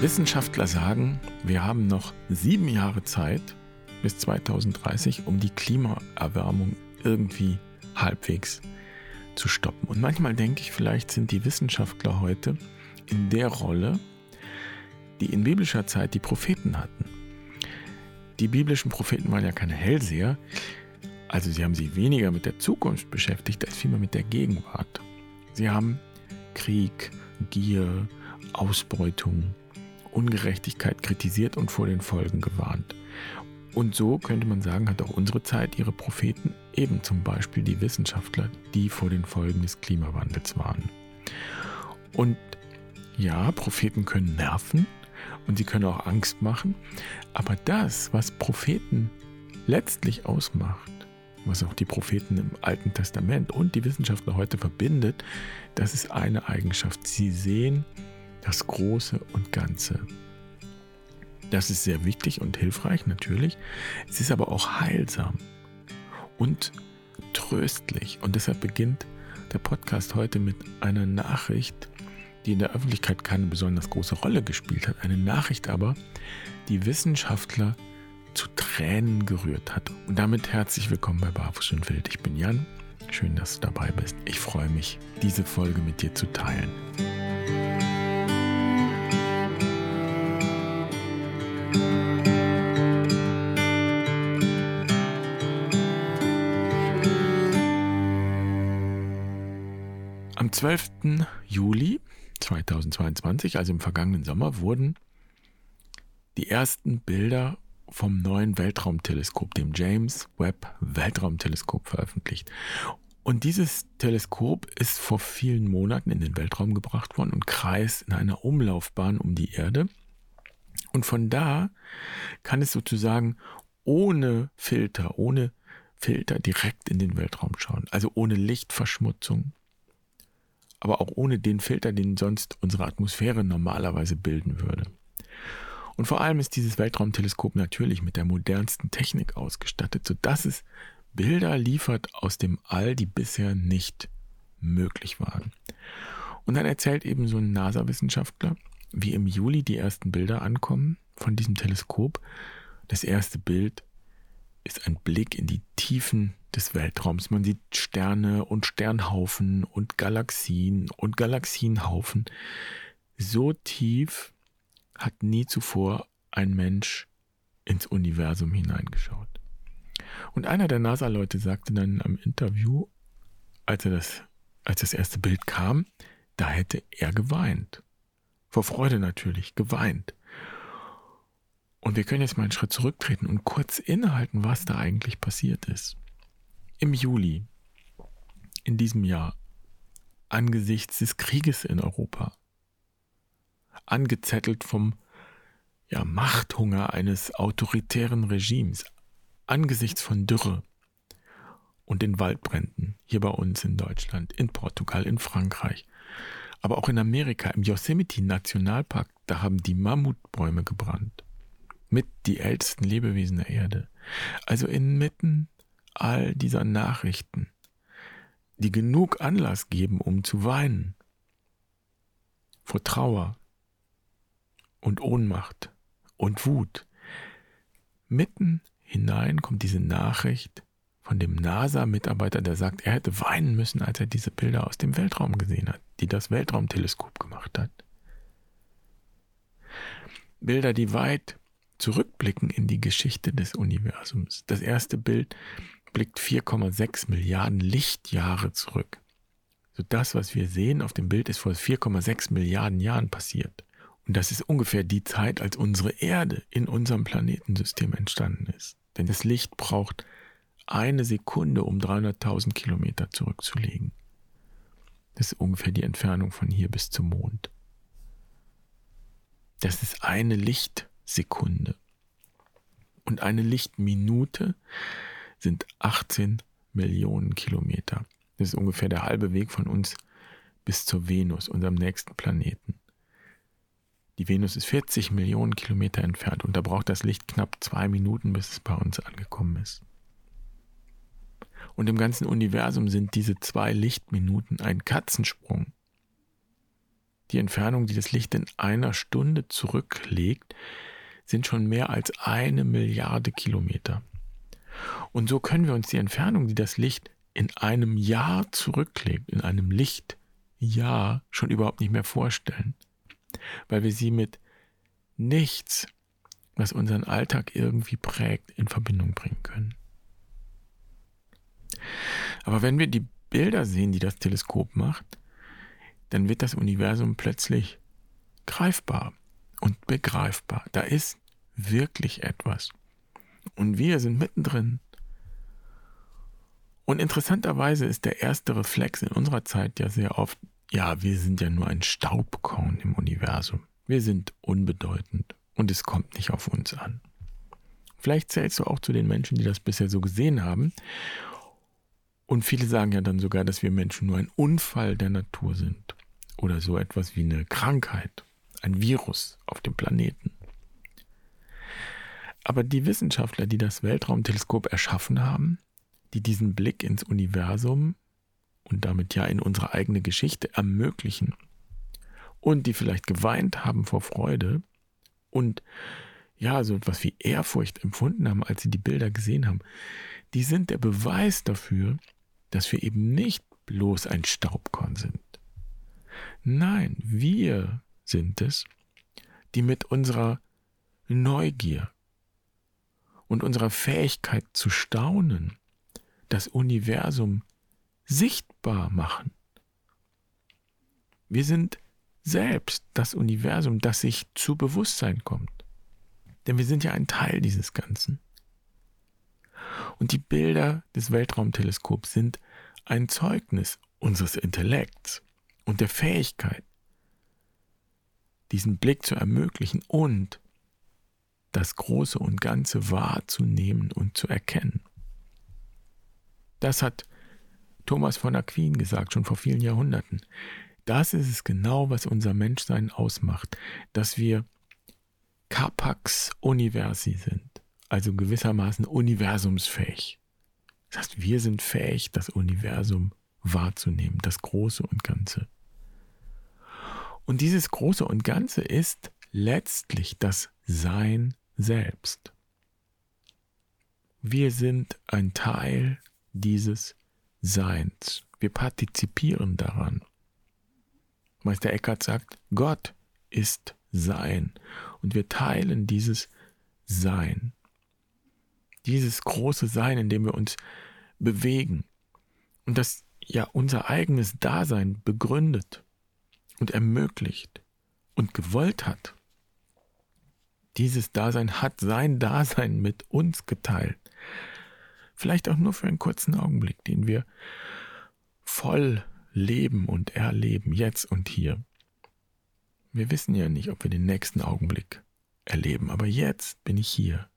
Wissenschaftler sagen, wir haben noch sieben Jahre Zeit bis 2030, um die Klimaerwärmung irgendwie halbwegs zu stoppen. Und manchmal denke ich, vielleicht sind die Wissenschaftler heute in der Rolle, die in biblischer Zeit die Propheten hatten. Die biblischen Propheten waren ja keine Hellseher, also sie haben sich weniger mit der Zukunft beschäftigt als vielmehr mit der Gegenwart. Sie haben Krieg, Gier, Ausbeutung, Ungerechtigkeit kritisiert und vor den Folgen gewarnt. Und so könnte man sagen, hat auch unsere Zeit ihre Propheten, eben zum Beispiel die Wissenschaftler, die vor den Folgen des Klimawandels warnen. Und ja, Propheten können nerven und sie können auch Angst machen, aber das, was Propheten letztlich ausmacht, was auch die Propheten im Alten Testament und die Wissenschaftler heute verbindet, das ist eine Eigenschaft. Sie sehen das Große und Ganze. Das ist sehr wichtig und hilfreich natürlich. Es ist aber auch heilsam und tröstlich. Und deshalb beginnt der Podcast heute mit einer Nachricht, die in der Öffentlichkeit keine besonders große Rolle gespielt hat. Eine Nachricht aber, die Wissenschaftler zu Tränen gerührt hat. Und damit herzlich willkommen bei Barfuß und Wild. Ich bin Jan. Schön, dass du dabei bist. Ich freue mich, diese Folge mit dir zu teilen. 12. Juli 2022, also im vergangenen Sommer, wurden die ersten Bilder vom neuen Weltraumteleskop, dem James Webb Weltraumteleskop, veröffentlicht. Und dieses Teleskop ist vor vielen Monaten in den Weltraum gebracht worden und kreist in einer Umlaufbahn um die Erde. Und von da kann es sozusagen ohne Filter, ohne Filter direkt in den Weltraum schauen. Also ohne Lichtverschmutzung, aber auch ohne den Filter, den sonst unsere Atmosphäre normalerweise bilden würde. Und vor allem ist dieses Weltraumteleskop natürlich mit der modernsten Technik ausgestattet, sodass es Bilder liefert aus dem All, die bisher nicht möglich waren. Und dann erzählt eben so ein NASA-Wissenschaftler, wie im Juli die ersten Bilder ankommen von diesem Teleskop. Das erste Bild ist ein Blick in die Tiefen des Weltraums. Man sieht Sterne und Sternhaufen und Galaxien und Galaxienhaufen. So tief hat nie zuvor ein Mensch ins Universum hineingeschaut. Und einer der NASA-Leute sagte dann am Interview, als, er das, als das erste Bild kam, da hätte er geweint. Vor Freude natürlich, geweint. Und wir können jetzt mal einen Schritt zurücktreten und kurz innehalten, was da eigentlich passiert ist. Im Juli in diesem Jahr, angesichts des Krieges in Europa, angezettelt vom ja, Machthunger eines autoritären Regimes, angesichts von Dürre und den Waldbränden hier bei uns in Deutschland, in Portugal, in Frankreich, aber auch in Amerika, im Yosemite Nationalpark, da haben die Mammutbäume gebrannt. Mit die ältesten Lebewesen der Erde. Also inmitten all dieser Nachrichten, die genug Anlass geben, um zu weinen. Vor Trauer und Ohnmacht und Wut. Mitten hinein kommt diese Nachricht von dem NASA-Mitarbeiter, der sagt, er hätte weinen müssen, als er diese Bilder aus dem Weltraum gesehen hat, die das Weltraumteleskop gemacht hat. Bilder, die weit zurückblicken in die Geschichte des Universums. Das erste Bild blickt 4,6 Milliarden Lichtjahre zurück. So das, was wir sehen auf dem Bild, ist vor 4,6 Milliarden Jahren passiert. Und das ist ungefähr die Zeit, als unsere Erde in unserem Planetensystem entstanden ist. Denn das Licht braucht eine Sekunde, um 300.000 Kilometer zurückzulegen. Das ist ungefähr die Entfernung von hier bis zum Mond. Das ist eine Lichtsekunde. Und eine Lichtminute sind 18 Millionen Kilometer. Das ist ungefähr der halbe Weg von uns bis zur Venus, unserem nächsten Planeten. Die Venus ist 40 Millionen Kilometer entfernt und da braucht das Licht knapp zwei Minuten, bis es bei uns angekommen ist. Und im ganzen Universum sind diese zwei Lichtminuten ein Katzensprung. die Entfernung, die das Licht in einer Stunde zurücklegt, sind schon mehr als eine Milliarde Kilometer. Und so können wir uns die Entfernung, die das Licht in einem Jahr zurücklegt, in einem Lichtjahr, schon überhaupt nicht mehr vorstellen, weil wir sie mit nichts, was unseren Alltag irgendwie prägt, in Verbindung bringen können. Aber wenn wir die Bilder sehen, die das Teleskop macht, dann wird das Universum plötzlich greifbar und begreifbar. Da ist wirklich etwas. Und wir sind mittendrin. Und interessanterweise ist der erste Reflex in unserer Zeit ja sehr oft, ja, wir sind ja nur ein Staubkorn im Universum. Wir sind unbedeutend und es kommt nicht auf uns an. Vielleicht zählst du auch zu den Menschen, die das bisher so gesehen haben. Und viele sagen ja dann sogar, dass wir Menschen nur ein Unfall der Natur sind oder so etwas wie eine Krankheit, ein Virus auf dem Planeten. Aber die Wissenschaftler, die das Weltraumteleskop erschaffen haben, die diesen Blick ins Universum und damit ja in unsere eigene Geschichte ermöglichen und die vielleicht geweint haben vor Freude und ja, so etwas wie Ehrfurcht empfunden haben, als sie die Bilder gesehen haben, die sind der Beweis dafür, dass wir eben nicht bloß ein Staubkorn sind. Nein, wir sind es, die mit unserer Neugier und unserer Fähigkeit zu staunen das Universum sichtbar machen. Wir sind selbst das Universum, das sich zu Bewusstsein kommt. Denn wir sind ja ein Teil dieses Ganzen. Und die Bilder des Weltraumteleskops sind ein Zeugnis unseres Intellekts und der Fähigkeit, diesen Blick zu ermöglichen und das Große und Ganze wahrzunehmen und zu erkennen. Das hat Thomas von Aquin gesagt, schon vor vielen Jahrhunderten. Das ist es genau, was unser Menschsein ausmacht, dass wir Capax Universi sind, also gewissermaßen universumsfähig. Das heißt, wir sind fähig, das Universum wahrzunehmen, das Große und Ganze. Und dieses Große und Ganze ist letztlich das Sein selbst. Wir sind ein Teil dieses Seins. Wir partizipieren daran. Meister Eckhart sagt, Gott ist Sein und wir teilen dieses Sein. Dieses große Sein, in dem wir uns bewegen und das ja unser eigenes Dasein begründet und ermöglicht und gewollt hat. Dieses Dasein hat sein Dasein mit uns geteilt. Vielleicht auch nur für einen kurzen Augenblick, den wir voll leben und erleben, jetzt und hier. Wir wissen ja nicht, ob wir den nächsten Augenblick erleben, aber jetzt bin ich hier.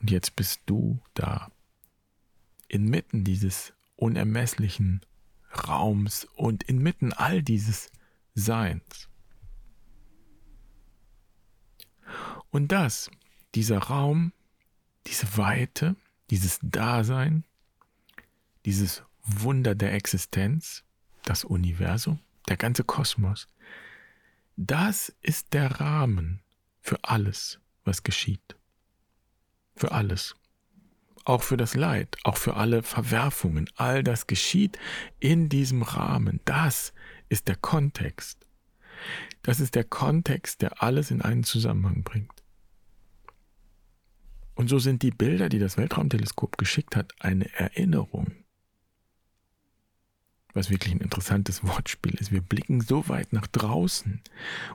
Und jetzt bist du da. Inmitten dieses unermesslichen Raums und inmitten all dieses Seins. Und das, dieser Raum, diese Weite, dieses Dasein, dieses Wunder der Existenz, das Universum, der ganze Kosmos, das ist der Rahmen für alles, was geschieht. Für alles. Auch für das Leid, auch für alle Verwerfungen. All das geschieht in diesem Rahmen. Das ist der Kontext. Das ist der Kontext, der alles in einen Zusammenhang bringt. Und so sind die Bilder, die das Weltraumteleskop geschickt hat, eine Erinnerung. Was wirklich ein interessantes Wortspiel ist. Wir blicken so weit nach draußen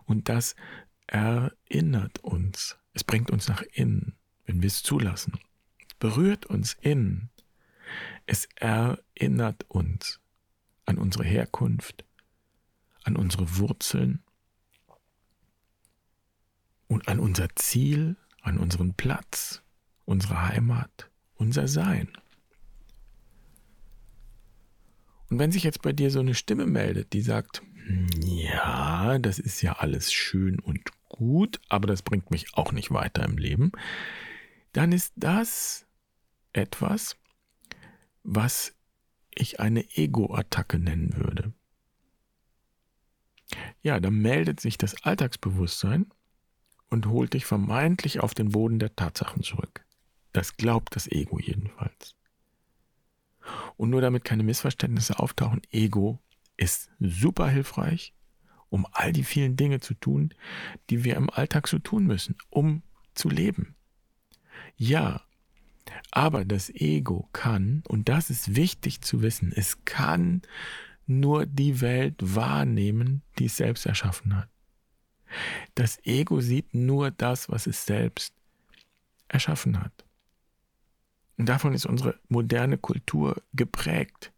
und das erinnert uns. Es bringt uns nach innen, wenn wir es zulassen. Es berührt uns innen. Es erinnert uns an unsere Herkunft, an unsere Wurzeln und an unser Ziel, an unseren Platz, unsere Heimat, unser Sein. Und wenn sich jetzt bei dir so eine Stimme meldet, die sagt, hm, ja, das ist ja alles schön und gut, aber das bringt mich auch nicht weiter im Leben, dann ist das etwas, was ich eine Ego-Attacke nennen würde. ja, da meldet sich das Alltagsbewusstsein und holt dich vermeintlich auf den Boden der Tatsachen zurück. Das glaubt das Ego jedenfalls. Und nur damit keine Missverständnisse auftauchen, Ego ist super hilfreich, um all die vielen Dinge zu tun, die wir im Alltag so tun müssen, um zu leben. Ja, aber das Ego kann, und das ist wichtig zu wissen, es kann nur die Welt wahrnehmen, die es selbst erschaffen hat. Das Ego sieht nur das, was es selbst erschaffen hat. Und davon ist unsere moderne Kultur geprägt.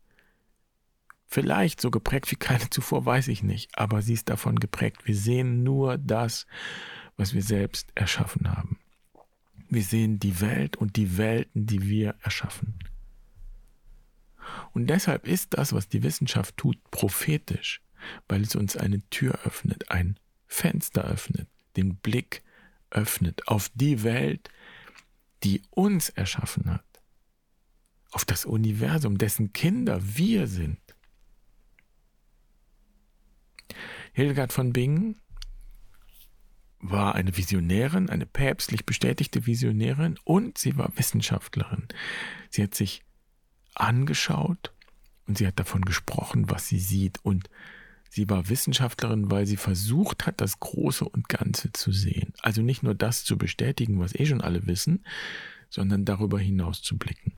Vielleicht so geprägt wie keine zuvor, weiß ich nicht, aber sie ist davon geprägt. Wir sehen nur das, was wir selbst erschaffen haben. Wir sehen die Welt und die Welten, die wir erschaffen. Und deshalb ist das, was die Wissenschaft tut, prophetisch, weil es uns eine Tür öffnet, ein Fenster öffnet, den Blick öffnet auf die Welt, die uns erschaffen hat, auf das Universum, dessen Kinder wir sind. Hildegard von Bingen war eine Visionärin, eine päpstlich bestätigte Visionärin und sie war Wissenschaftlerin. Sie hat sich angeschaut und sie hat davon gesprochen, was sie sieht und sie war Wissenschaftlerin, weil sie versucht hat, das Große und Ganze zu sehen. Also nicht nur das zu bestätigen, was eh schon alle wissen, sondern darüber hinaus zu blicken.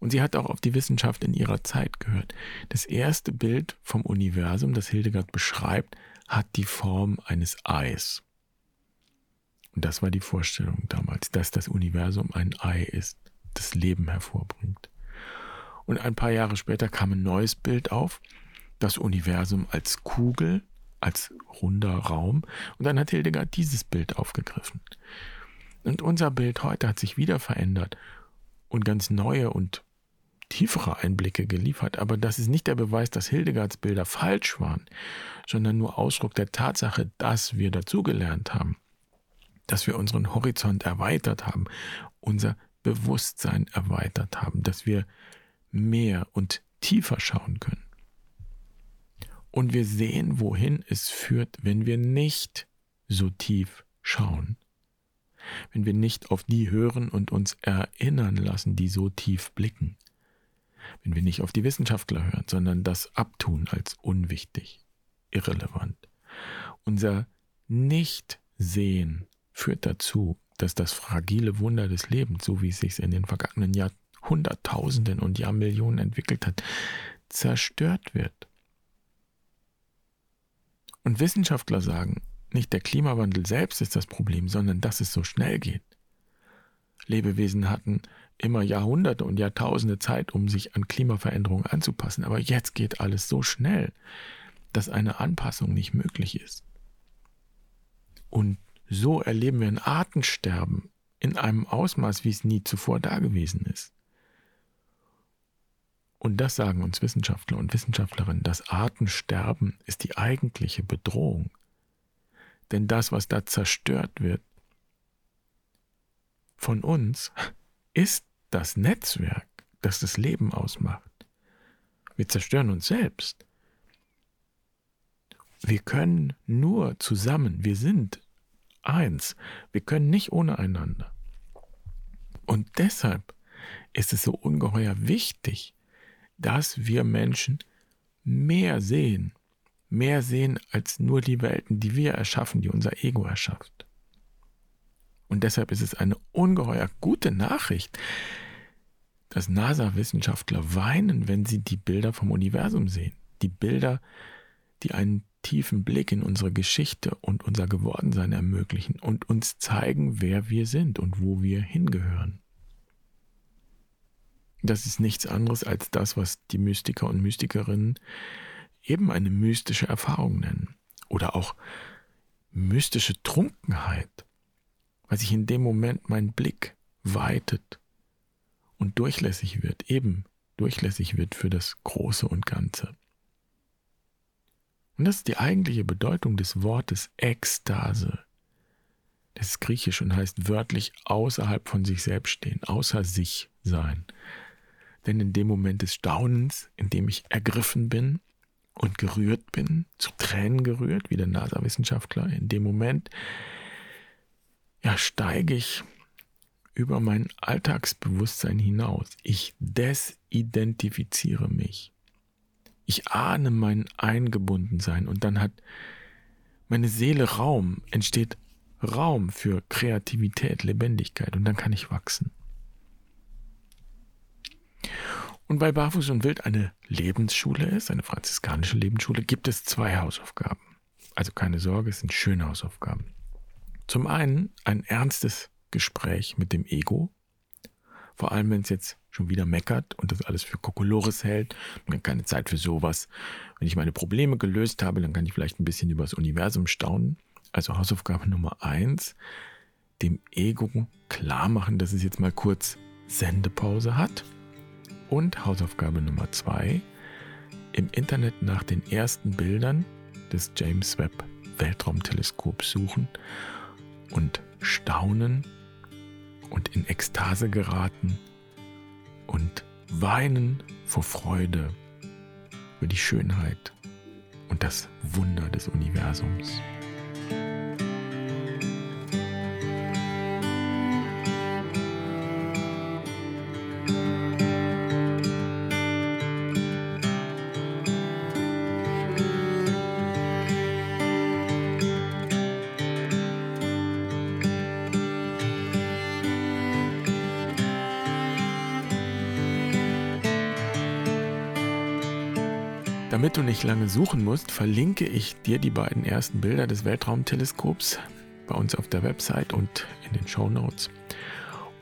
Und sie hat auch auf die Wissenschaft in ihrer Zeit gehört. Das erste Bild vom Universum, das Hildegard beschreibt, hat die Form eines Eis. Und das war die Vorstellung damals, dass das Universum ein Ei ist, das Leben hervorbringt. Und ein paar Jahre später kam ein neues Bild auf, das Universum als Kugel, als runder Raum. Und dann hat Hildegard dieses Bild aufgegriffen. Und unser Bild heute hat sich wieder verändert und ganz neue und tiefere Einblicke geliefert, aber das ist nicht der Beweis, dass Hildegards Bilder falsch waren, sondern nur Ausdruck der Tatsache, dass wir dazugelernt haben, dass wir unseren Horizont erweitert haben, unser Bewusstsein erweitert haben, dass wir mehr und tiefer schauen können. Und wir sehen, wohin es führt, wenn wir nicht so tief schauen. Wenn wir nicht auf die hören und uns erinnern lassen, die so tief blicken wenn wir nicht auf die Wissenschaftler hören, sondern das abtun als unwichtig, irrelevant. Unser Nicht-Sehen führt dazu, dass das fragile Wunder des Lebens, so wie es sich in den vergangenen Jahrhunderttausenden und Jahrmillionen entwickelt hat, zerstört wird. Und Wissenschaftler sagen, nicht der Klimawandel selbst ist das Problem, sondern dass es so schnell geht. Lebewesen hatten immer Jahrhunderte und Jahrtausende Zeit, um sich an Klimaveränderungen anzupassen. Aber jetzt geht alles so schnell, dass eine Anpassung nicht möglich ist. Und so erleben wir ein Artensterben in einem Ausmaß, wie es nie zuvor dagewesen ist. Und das sagen uns Wissenschaftler und Wissenschaftlerinnen, das Artensterben ist die eigentliche Bedrohung. Denn das, was da zerstört wird, von uns, ist das Netzwerk, das das Leben ausmacht. Wir zerstören uns selbst. Wir können nur zusammen, wir sind eins, wir können nicht ohne einander. Und deshalb ist es so ungeheuer wichtig, dass wir Menschen mehr sehen, mehr sehen als nur die Welten, die wir erschaffen, die unser Ego erschafft. Und deshalb ist es eine ungeheuer gute Nachricht, dass NASA-Wissenschaftler weinen, wenn sie die Bilder vom Universum sehen. Die Bilder, die einen tiefen Blick in unsere Geschichte und unser Gewordensein ermöglichen und uns zeigen, wer wir sind und wo wir hingehören. Das ist nichts anderes als das, was die Mystiker und Mystikerinnen eben eine mystische Erfahrung nennen. Oder auch mystische Trunkenheit weil sich in dem Moment mein Blick weitet und durchlässig wird, eben durchlässig wird für das Große und Ganze. Und das ist die eigentliche Bedeutung des Wortes Ekstase. Das ist griechisch und heißt wörtlich außerhalb von sich selbst stehen, außer sich sein. Denn in dem Moment des Staunens, in dem ich ergriffen bin und gerührt bin, zu Tränen gerührt, wie der NASA-Wissenschaftler. In dem Moment, ja, steige ich über mein Alltagsbewusstsein hinaus. Ich desidentifiziere mich. Ich ahne mein Eingebundensein und dann hat meine Seele Raum, entsteht Raum für Kreativität, Lebendigkeit und dann kann ich wachsen. Und weil Barfuß und Wild eine Lebensschule ist, eine franziskanische Lebensschule, gibt es zwei Hausaufgaben. Also keine Sorge, es sind schöne Hausaufgaben. Zum einen ein ernstes Gespräch mit dem Ego, vor allem wenn es jetzt schon wieder meckert und das alles für Kokolores hält. Man keine Zeit für sowas. Wenn ich meine Probleme gelöst habe, dann kann ich vielleicht ein bisschen über das Universum staunen. Also Hausaufgabe Nummer eins, dem Ego klar machen, dass es jetzt mal kurz Sendepause hat. Und Hausaufgabe Nummer zwei, im Internet nach den ersten Bildern des James Webb Weltraumteleskops suchen und staunen und in Ekstase geraten und weinen vor Freude über die Schönheit und das Wunder des Universums. Damit du nicht lange suchen musst, verlinke ich dir die beiden ersten Bilder des Weltraumteleskops bei uns auf der Website und in den Show Notes.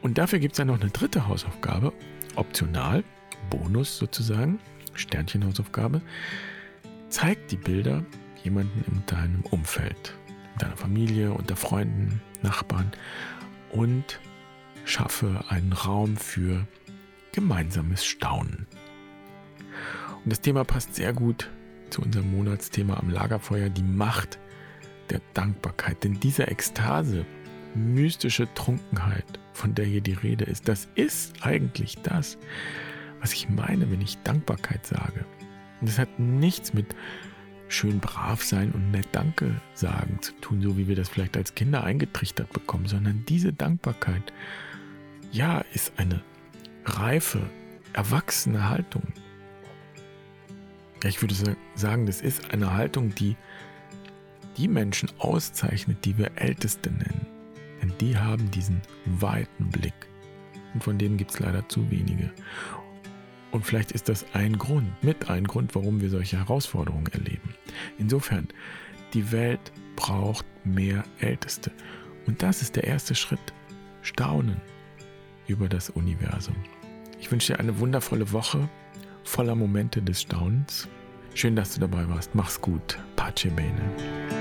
Und dafür gibt es dann noch eine dritte Hausaufgabe, optional, Bonus sozusagen, Sternchenhausaufgabe. Zeig die Bilder jemanden in deinem Umfeld, in deiner Familie, unter Freunden, Nachbarn und schaffe einen Raum für gemeinsames Staunen. Und das Thema passt sehr gut zu unserem Monatsthema am Lagerfeuer, die Macht der Dankbarkeit. Denn diese Ekstase, mystische Trunkenheit, von der hier die Rede ist, das ist eigentlich das, was ich meine, wenn ich Dankbarkeit sage. Und das hat nichts mit schön brav sein und nett Danke sagen zu tun, so wie wir das vielleicht als Kinder eingetrichtert bekommen, sondern diese Dankbarkeit, ja, ist eine reife, erwachsene Haltung. Ich würde sagen, das ist eine Haltung, die die Menschen auszeichnet, die wir Älteste nennen. Denn die haben diesen weiten Blick. Und von denen gibt es leider zu wenige. Und vielleicht ist das ein Grund, mit ein Grund, warum wir solche Herausforderungen erleben. Insofern, die Welt braucht mehr Älteste. Und das ist der erste Schritt. Staunen über das Universum. Ich wünsche dir eine wundervolle Woche voller Momente des Staunens. Schön, dass du dabei warst. Mach's gut. Pace bene.